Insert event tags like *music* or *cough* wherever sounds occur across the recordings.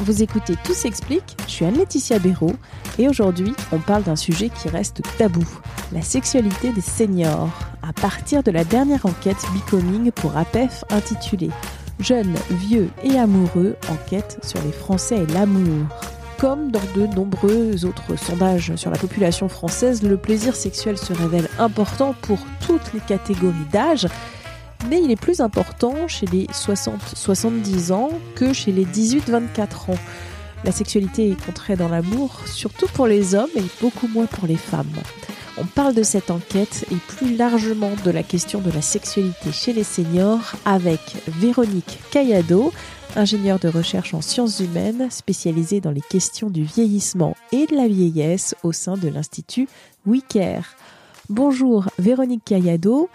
vous écoutez Tout s'explique, je suis Anne-Laetitia Béraud et aujourd'hui on parle d'un sujet qui reste tabou, la sexualité des seniors, à partir de la dernière enquête Becoming pour APEF intitulée Jeunes, vieux et amoureux, enquête sur les Français et l'amour. Comme dans de nombreux autres sondages sur la population française, le plaisir sexuel se révèle important pour toutes les catégories d'âge, mais il est plus important chez les 60-70 ans que chez les 18-24 ans. La sexualité est contrée dans l'amour, surtout pour les hommes et beaucoup moins pour les femmes. On parle de cette enquête et plus largement de la question de la sexualité chez les seniors avec Véronique Cayado, ingénieure de recherche en sciences humaines spécialisée dans les questions du vieillissement et de la vieillesse au sein de l'Institut WICARE. Bonjour Véronique Cayado.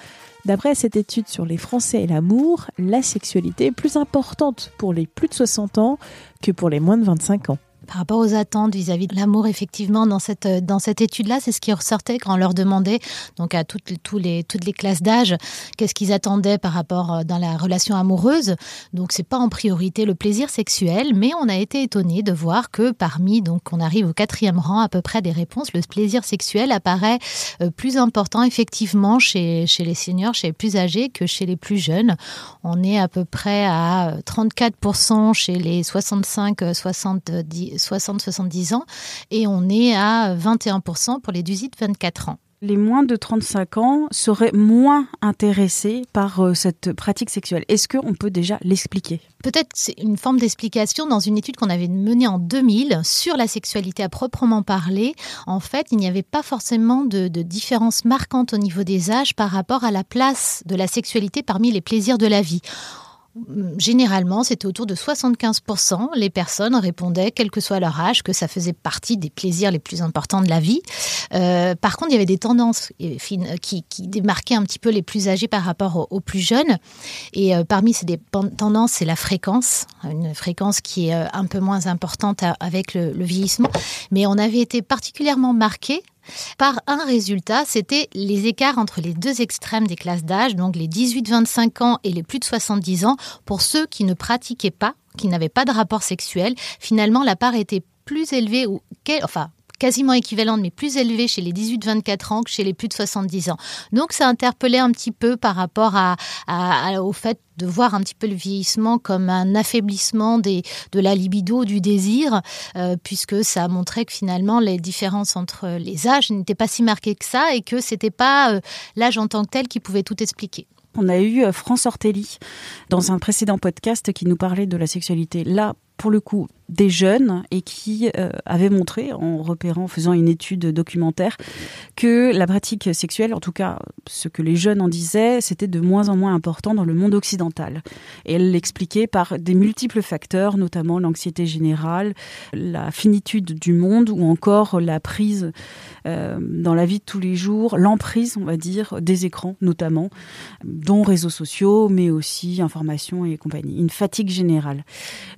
D'après cette étude sur les Français et l'amour, la sexualité est plus importante pour les plus de 60 ans que pour les moins de 25 ans par rapport aux attentes vis-à-vis de l'amour, effectivement, dans cette, dans cette étude-là, c'est ce qui ressortait quand on leur demandait, donc à toutes, les, toutes les classes d'âge, qu'est-ce qu'ils attendaient par rapport euh, dans la relation amoureuse. Donc, c'est pas en priorité le plaisir sexuel, mais on a été étonné de voir que parmi, donc, on arrive au quatrième rang à peu près des réponses, le plaisir sexuel apparaît euh, plus important, effectivement, chez, chez les seniors, chez les plus âgés que chez les plus jeunes. On est à peu près à 34% chez les 65, 70, 60-70 ans et on est à 21% pour les 18-24 ans les moins de 35 ans seraient moins intéressés par euh, cette pratique sexuelle. Est-ce qu'on peut déjà l'expliquer? Peut-être c'est une forme d'explication dans une étude qu'on avait menée en 2000 sur la sexualité à proprement parler. En fait, il n'y avait pas forcément de, de différence marquante au niveau des âges par rapport à la place de la sexualité parmi les plaisirs de la vie généralement, c'était autour de 75%. Les personnes répondaient, quel que soit leur âge, que ça faisait partie des plaisirs les plus importants de la vie. Euh, par contre, il y avait des tendances euh, qui, démarquaient un petit peu les plus âgés par rapport aux, plus jeunes. Et euh, parmi ces tendances, c'est la fréquence, une fréquence qui est un peu moins importante avec le, vieillissement. Mais on avait été particulièrement marqué par un résultat, c'était les écarts entre les deux extrêmes des classes d'âge, donc les 18-25 ans et les plus de 70 ans. Pour ceux qui ne pratiquaient pas, qui n'avaient pas de rapport sexuel, finalement la part était plus élevée, ou enfin quasiment équivalente, mais plus élevée chez les 18-24 ans que chez les plus de 70 ans. Donc ça interpellait un petit peu par rapport à, au fait de voir un petit peu le vieillissement comme un affaiblissement de la libido, du désir, euh, puisque ça montrait que finalement les différences entre les âges n'étaient pas si marquées que ça et que c'était pas euh, l'âge en tant que tel qui pouvait tout expliquer. On a eu euh, France Ortelli dans un précédent podcast qui nous parlait de la sexualité là pour le coup des jeunes et qui euh, avait montré, en repérant, en faisant une étude documentaire, que la pratique sexuelle, en tout cas ce que les jeunes en disaient, c'était de moins en moins important dans le monde occidental. Et elle l'expliquait par des multiples facteurs, notamment l'anxiété générale, la finitude du monde ou encore la prise euh, dans la vie de tous les jours, l'emprise, on va dire, des écrans notamment, dont réseaux sociaux, mais aussi information et compagnie. Une fatigue générale.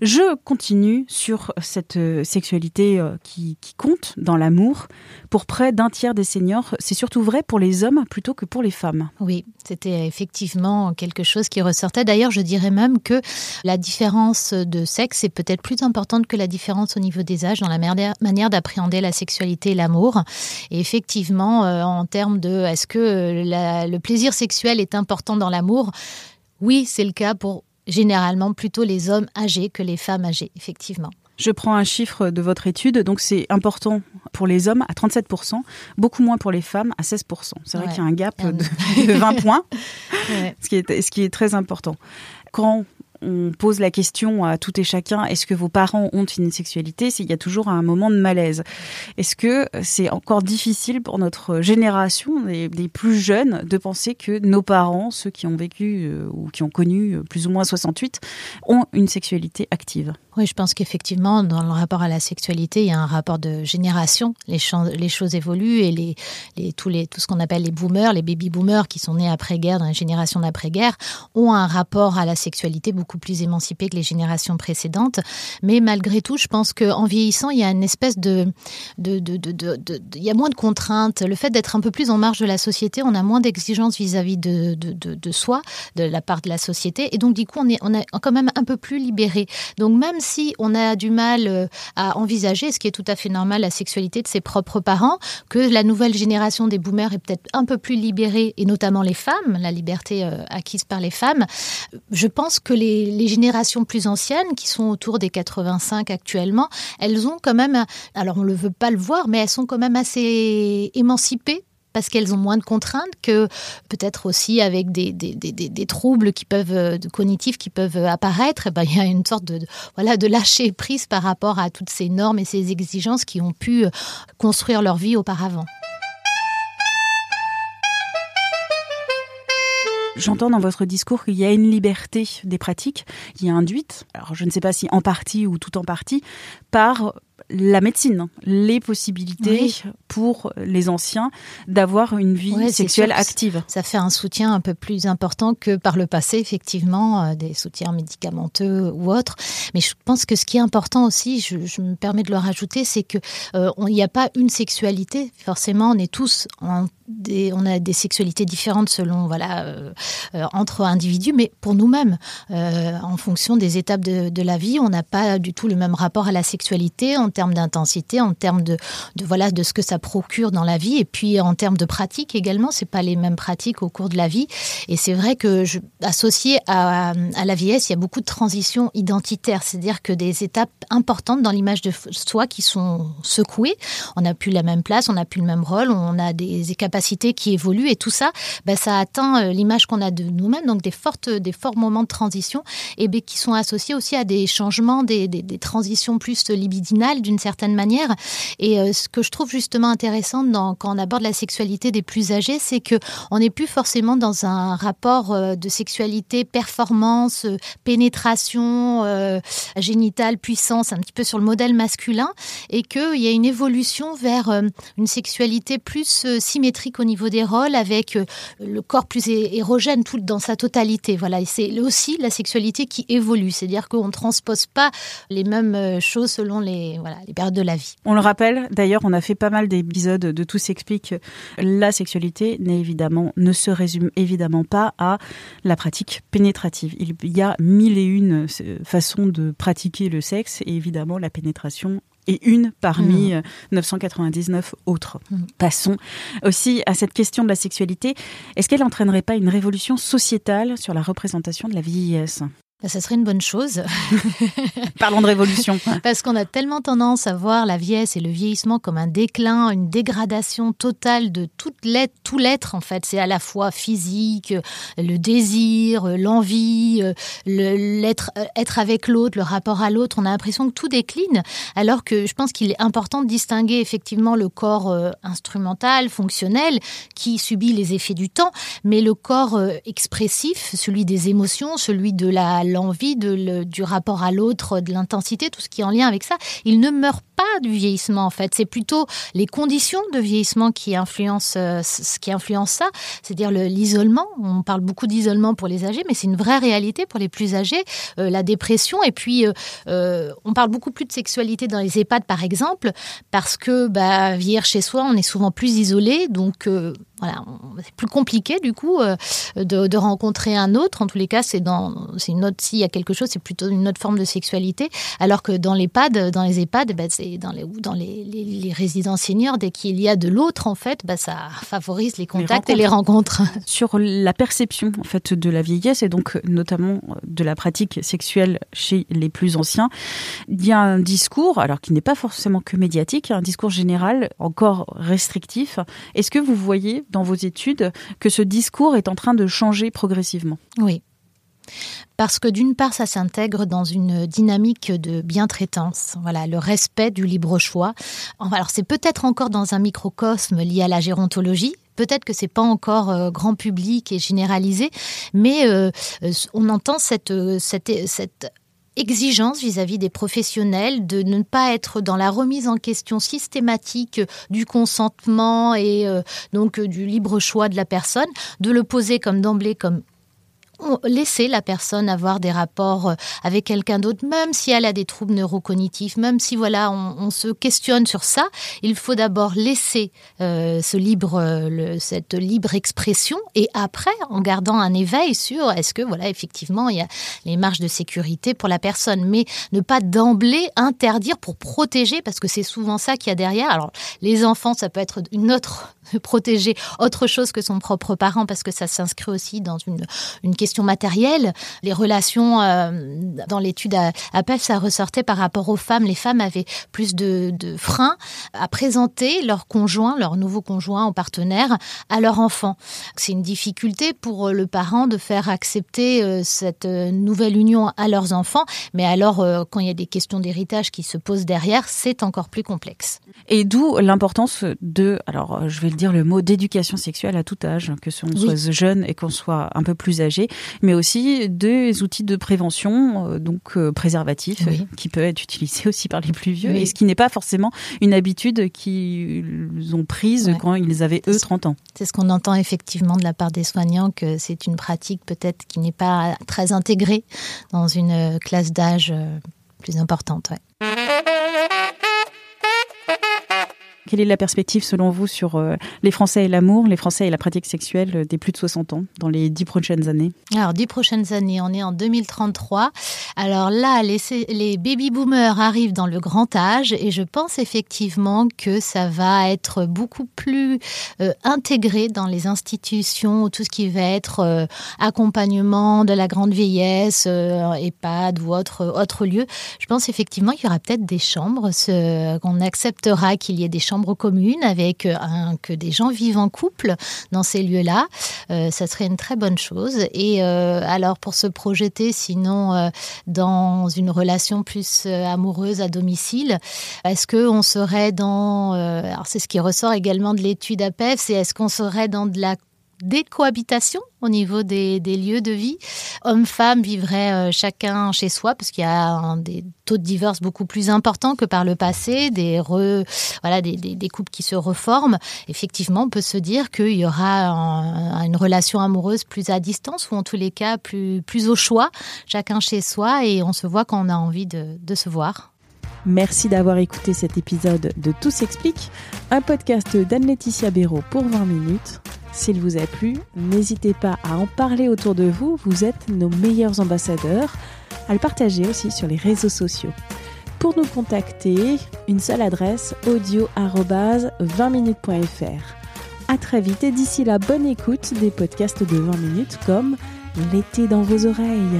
Je continue sur cette euh, sexualité euh, qui, compte dans l'amour. Pour près d'un tiers des seniors, c'est surtout vrai pour les hommes plutôt que pour les femmes. Oui, c'était effectivement quelque chose qui ressortait. D'ailleurs, je dirais même que la différence de sexe est peut-être plus importante que la différence au niveau des âges dans la manière d'appréhender la sexualité et l'amour. Et effectivement, euh, en termes de est-ce que le plaisir sexuel est important dans l'amour, oui, c'est le cas pour généralement plutôt les hommes âgés que les femmes âgées, effectivement. Je prends un chiffre de votre étude, donc c'est important pour les hommes à 37%, beaucoup moins pour les femmes à 16%. C'est vrai qu'il y a un gap de, 20 *laughs* points, *laughs* ce, qui est, ce qui est très important. Quand on pose la question à tout et chacun est-ce que vos parents ont une sexualité? Il y a toujours un moment de malaise. Est-ce que c'est encore difficile pour notre génération, les, plus jeunes, de penser que nos parents, ceux qui ont vécu euh, ou qui ont connu euh, plus ou moins 68, ont une sexualité active? Oui, je pense qu'effectivement, dans le rapport à la sexualité, il y a un rapport de génération. Les, choses évoluent et les, tout, ce qu'on appelle les boomers, les baby boomers qui sont nés après-guerre, dans les générations d'après-guerre, ont un rapport à la sexualité beaucoup plus émancipé que les générations précédentes. Mais malgré tout, je pense qu'en vieillissant, il y a une espèce de, il y a moins de contraintes. Le fait d'être un peu plus en marge de la société, on a moins d'exigences vis-à-vis de soi, de la part de la société. Et donc, du coup, on est, on est quand même un peu plus libéré. Donc, même si on a du mal euh, à envisager, ce qui est tout à fait normal, la sexualité de ses propres parents, que la nouvelle génération des boomers est peut-être un peu plus libérée, et notamment les femmes, la liberté euh, acquise par les femmes, je pense que les, les générations plus anciennes, qui sont autour des 85 actuellement, elles ont quand même, alors on ne veut pas le voir, mais elles sont quand même assez émancipées parce qu'elles ont moins de contraintes que peut-être aussi avec des, troubles qui peuvent euh, cognitifs qui peuvent apparaître. Et ben, il y a une sorte de, voilà de lâcher prise par rapport à toutes ces normes et ces exigences qui ont pu euh, construire leur vie auparavant. J'entends dans votre discours qu'il y a une liberté des pratiques qui est induite, alors je ne sais pas si en partie ou tout en partie, par la médecine, les possibilités pour les anciens d'avoir une vie sexuelle active. Ça fait un soutien un peu plus important que par le passé, effectivement, euh, des soutiens médicamenteux ou autres. Mais je pense que ce qui est important aussi, je, me permets de le rajouter, c'est que euh, n'y a pas une sexualité. Forcément, on est tous en on a des sexualités différentes selon voilà euh, entre individus, mais pour nous-mêmes, en fonction des étapes de, la vie, on n'a pas du tout le même rapport à la sexualité en termes d'intensité, en termes de, voilà de ce que ça procure dans la vie, et puis en termes de pratique également, c'est pas les mêmes pratiques au cours de la vie. Et c'est vrai que associé à, à, la vieillesse, il y a beaucoup de transitions identitaires, c'est-à-dire que des étapes importantes dans l'image de soi qui sont secouées. On n'a plus la même place, on n'a plus le même rôle, on a des qui évoluent, et tout ça, ben, ça atteint euh, l'image qu'on a de nous-mêmes, donc des fortes, des forts moments de transition, et ben, qui sont associés aussi à des changements, des, des, transitions plus libidinales d'une certaine manière. Et euh, ce que je trouve justement intéressant dans, quand on aborde la sexualité des plus âgés, c'est que on n'est plus forcément dans un rapport euh, de sexualité, performance, euh, pénétration génitale, puissance, un petit peu sur le modèle masculin, et qu'il y a une évolution vers une sexualité plus symétrique au niveau des rôles, avec le corps plus érogène tout dans sa totalité. Voilà, c'est aussi la sexualité qui évolue, c'est-à-dire qu'on ne transpose pas les mêmes choses selon les voilà les périodes de la vie. On le rappelle, d'ailleurs, on a fait pas mal d'épisodes de Tout s'explique. La sexualité évidemment, ne se résume évidemment pas à la pratique pénétrative. Il y a mille et une euh, façons de pratiquer le sexe et évidemment la pénétration est une parmi 999 mmh. euh, autres. Mmh. Passons aussi à cette question de la sexualité. Est-ce qu'elle n'entraînerait pas une révolution sociétale sur la représentation de la vieillesse? Bah, ça serait une bonne chose. *laughs* Parlons de révolution. Parce qu'on a tellement tendance à voir la vieillesse et le vieillissement comme un déclin, une dégradation totale de toute l'être, tout l'être en fait. C'est à la fois physique, le désir, l'envie, l'être être avec l'autre, le rapport à l'autre. On a l'impression que tout décline, alors que je pense qu'il est important de distinguer effectivement le corps euh, instrumental, fonctionnel, qui subit les effets du temps, mais le corps euh, expressif, celui des émotions, celui de la l'envie de, du rapport à l'autre, de l'intensité, tout ce qui est en lien avec ça, il ne meurt pas du vieillissement en fait. C'est plutôt les conditions de vieillissement qui influencent euh, ce qui influence ça, c'est-à-dire l'isolement. On parle beaucoup d'isolement pour les âgés, mais c'est une vraie réalité pour les plus âgés. Euh, la dépression et puis euh, on parle beaucoup plus de sexualité dans les EHPAD par exemple parce que bah, vieillir chez soi, on est souvent plus isolé, donc voilà, c'est plus compliqué du coup de, rencontrer un autre. En tous les cas, c'est dans, c'est une autre, s'il y a quelque chose, c'est plutôt une autre forme de sexualité. Alors que dans l'EHPAD, dans les EHPAD, bah, dans les, dans les, les, résidences seniors, dès qu'il y a de l'autre, en fait, bah, ça favorise les contacts et les rencontres. *laughs* Sur la perception, en fait, de la vieillesse et donc notamment de la pratique sexuelle chez les plus anciens, il y a un discours, alors qui n'est pas forcément que médiatique, un discours général encore restrictif. Est-ce que vous voyez dans vos études que ce discours est en train de changer progressivement? Oui, parce que d'une part, ça s'intègre dans une dynamique de bien-traitance, voilà, le respect du libre choix. Alors c'est peut-être encore dans un microcosme lié à la gérontologie, Peut-être que c'est pas encore euh, grand public et généralisé, mais euh, euh, on entend cette, exigence vis-à-vis des professionnels de ne pas être dans la remise en question systématique du consentement et donc du libre choix de la personne, de le poser comme d'emblée comme laisser la personne avoir des rapports euh, avec quelqu'un d'autre, même si elle a des troubles neurocognitifs, même si voilà, on, se questionne sur ça, il faut d'abord laisser euh, ce libre, euh, cette libre expression, et après, en gardant un éveil sur est-ce que voilà, effectivement, il y a les marges de sécurité pour la personne, mais ne pas d'emblée interdire pour protéger, parce que c'est souvent ça qu'il y a derrière. Alors, les enfants, ça peut être une autre protéger autre chose que son propre parent, parce que ça s'inscrit aussi dans une, question matérielle. Les relations, euh, dans l'étude à, à PEF, ça ressortait par rapport aux femmes. Les femmes avaient plus de, de freins à présenter leur conjoint, leur nouveau conjoint ou partenaire à leur enfant. C'est une difficulté pour le parent de faire accepter euh, cette nouvelle union à leurs enfants, mais alors euh, quand il y a des questions d'héritage qui se posent derrière, c'est encore plus complexe. Et d'où l'importance de, alors je vais dire le mot d'éducation sexuelle à tout âge, que l'on soit jeune et qu'on soit un peu plus âgé, mais aussi des outils de prévention, euh, donc euh, préservatifs, qui peuvent être utilisés *laughs* aussi par les plus vieux, et ce qui n'est pas forcément une habitude qu'ils ont prise quand ils avaient eux 30 ans. C'est ce qu'on entend effectivement de la part des soignants, que c'est une pratique peut-être qui n'est pas très intégrée dans une classe d'âge euh, plus importante. Quelle est la perspective selon vous sur euh, les Français et l'amour, les Français et la pratique sexuelle des plus de 60 ans dans les dix prochaines années? Alors, dix prochaines années, on est en 2033. Alors là, les, baby-boomers arrivent dans le grand âge et je pense effectivement que ça va être beaucoup plus euh, intégré dans les institutions, tout ce qui va être euh, accompagnement de la grande vieillesse, EHPAD ou autre, autre lieu. Je pense effectivement qu'il y aura peut-être des chambres, qu'on acceptera qu'il y ait des chambres commune avec euh, un, que des gens vivent en couple dans ces lieux-là. Euh, ça serait une très bonne chose. Et euh, alors pour se projeter sinon dans une relation plus amoureuse à domicile, est-ce qu'on serait dans... alors c'est ce qui ressort également de l'étude APEF, c'est est-ce qu'on serait dans de la des cohabitations au niveau des, lieux de vie. Hommes-femmes vivraient euh, chacun chez soi parce qu'il y a des taux de divorce beaucoup plus importants que par le passé, des, voilà, des, couples qui se reforment. Effectivement, on peut se dire qu'il y aura une relation amoureuse plus à distance ou en tous les cas plus, au choix, chacun chez soi et on se voit quand on a envie de, de se voir. Merci d'avoir écouté cet épisode de Tout s'explique, un podcast d'Anne-Laetitia Béraud pour 20 minutes. S'il vous a plu, n'hésitez pas à en parler autour de vous, vous êtes nos meilleurs ambassadeurs, à le partager aussi sur les réseaux sociaux. Pour nous contacter, une seule adresse audio-20minutes.fr. À très vite et d'ici là, bonne écoute des podcasts de 20 minutes comme L'été dans vos oreilles.